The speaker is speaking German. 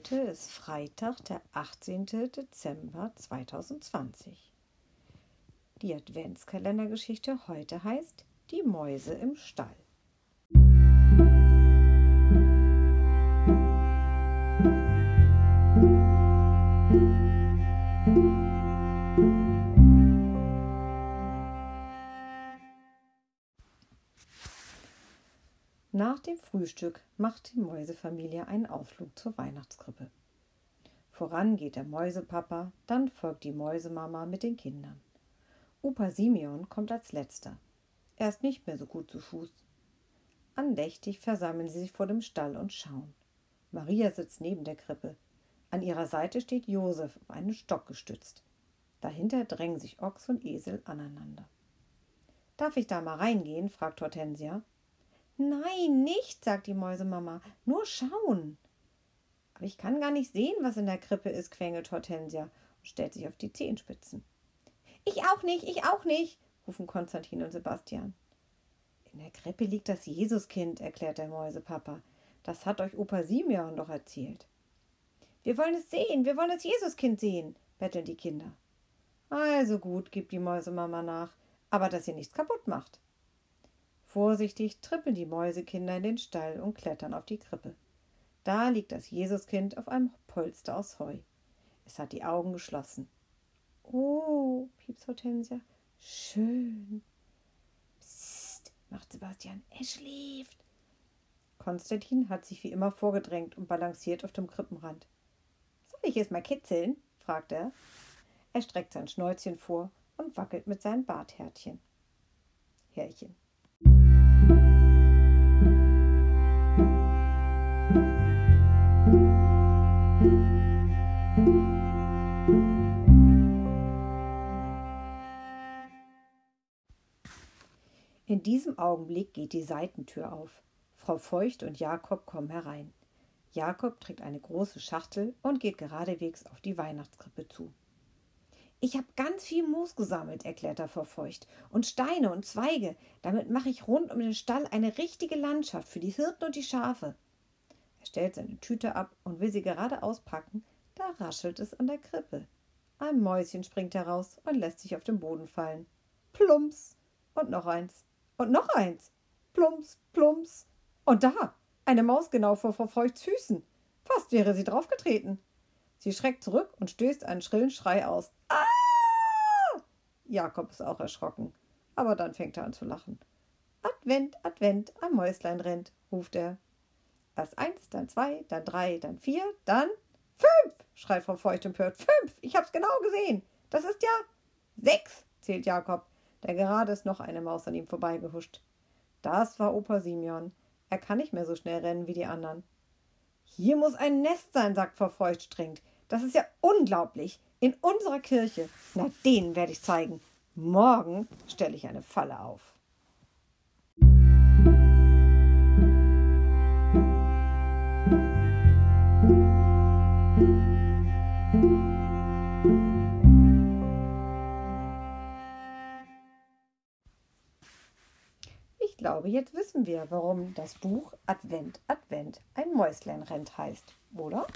Heute ist Freitag, der 18. Dezember 2020. Die Adventskalendergeschichte heute heißt Die Mäuse im Stall. Nach dem Frühstück macht die Mäusefamilie einen Ausflug zur Weihnachtskrippe. Voran geht der Mäusepapa, dann folgt die Mäusemama mit den Kindern. Opa Simeon kommt als letzter. Er ist nicht mehr so gut zu Fuß. Andächtig versammeln sie sich vor dem Stall und schauen. Maria sitzt neben der Krippe. An ihrer Seite steht Josef auf einen Stock gestützt. Dahinter drängen sich Ochs und Esel aneinander. Darf ich da mal reingehen? fragt Hortensia. Nein, nicht, sagt die Mäusemama. Nur schauen. Aber ich kann gar nicht sehen, was in der Krippe ist, quengelt Hortensia und stellt sich auf die Zehenspitzen. Ich auch nicht, ich auch nicht, rufen Konstantin und Sebastian. In der Krippe liegt das Jesuskind, erklärt der Mäusepapa. Das hat euch Opa Simeon doch erzählt. Wir wollen es sehen, wir wollen das Jesuskind sehen, betteln die Kinder. Also gut, gibt die Mäusemama nach, aber dass ihr nichts kaputt macht. Vorsichtig trippeln die Mäusekinder in den Stall und klettern auf die Krippe. Da liegt das Jesuskind auf einem Polster aus Heu. Es hat die Augen geschlossen. Oh, piept Hortensia. Schön. Psst, macht Sebastian. Er schläft. Konstantin hat sich wie immer vorgedrängt und balanciert auf dem Krippenrand. Soll ich es mal kitzeln? fragt er. Er streckt sein Schnäuzchen vor und wackelt mit seinen Barthärtchen. Härchen. In diesem Augenblick geht die Seitentür auf. Frau Feucht und Jakob kommen herein. Jakob trägt eine große Schachtel und geht geradewegs auf die Weihnachtskrippe zu. Ich habe ganz viel Moos gesammelt, erklärt er vor Feucht, und Steine und Zweige. Damit mache ich rund um den Stall eine richtige Landschaft für die Hirten und die Schafe. Er stellt seine Tüte ab und will sie gerade auspacken, da raschelt es an der Krippe. Ein Mäuschen springt heraus und lässt sich auf den Boden fallen. Plumps! Und noch eins. Und noch eins. Plumps, plumps. Und da, eine Maus genau vor Frau Feuchts Füßen. Fast wäre sie draufgetreten. Sie schreckt zurück und stößt einen schrillen Schrei aus. Ah! Jakob ist auch erschrocken, aber dann fängt er an zu lachen. Advent, Advent, ein Mäuslein rennt, ruft er. Erst eins, dann zwei, dann drei, dann vier, dann fünf, schreit Frau Feucht empört. Fünf, ich hab's genau gesehen. Das ist ja sechs, zählt Jakob denn gerade ist noch eine Maus an ihm vorbeigehuscht. Das war Opa Simeon. Er kann nicht mehr so schnell rennen wie die anderen. Hier muss ein Nest sein, sagt Frau Feucht streng. Das ist ja unglaublich. In unserer Kirche. Na, denen werde ich zeigen. Morgen stelle ich eine Falle auf. Glaube, jetzt wissen wir, warum das Buch Advent, Advent, ein Mäuslein rennt heißt, oder?